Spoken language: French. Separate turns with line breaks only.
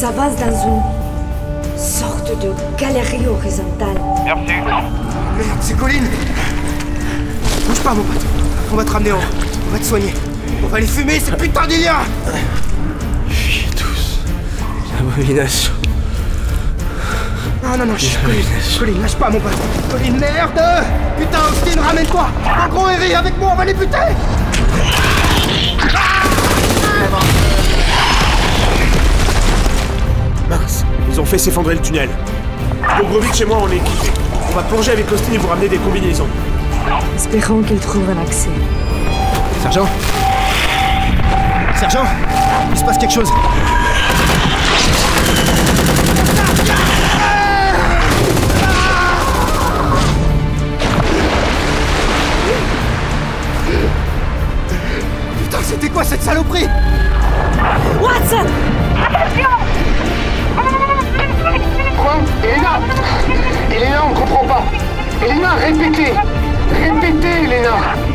s'avance dans une sorte de galerie horizontale.
Merci.
Merde, c'est Colline Bouge pas, mon pote. On va te ramener en haut. On va te soigner. On va les fumer, ces putains d'Iliens
Chiez tous. Abomination.
Non, non, non, chut, Colline. Colline, lâche pas, mon pote. Colline, merde Putain, Austin, ramène-toi En gros, Harry, avec moi, on va les buter
ont fait s'effondrer le tunnel. Bobrovitch et moi, on est équipés. On va plonger avec Austin et vous ramener des combinaisons.
Espérons qu'il trouve un accès.
Sergent Sergent Il se passe quelque chose Putain, c'était quoi cette saloperie?
Watson
Elena, répétez Répétez, Elena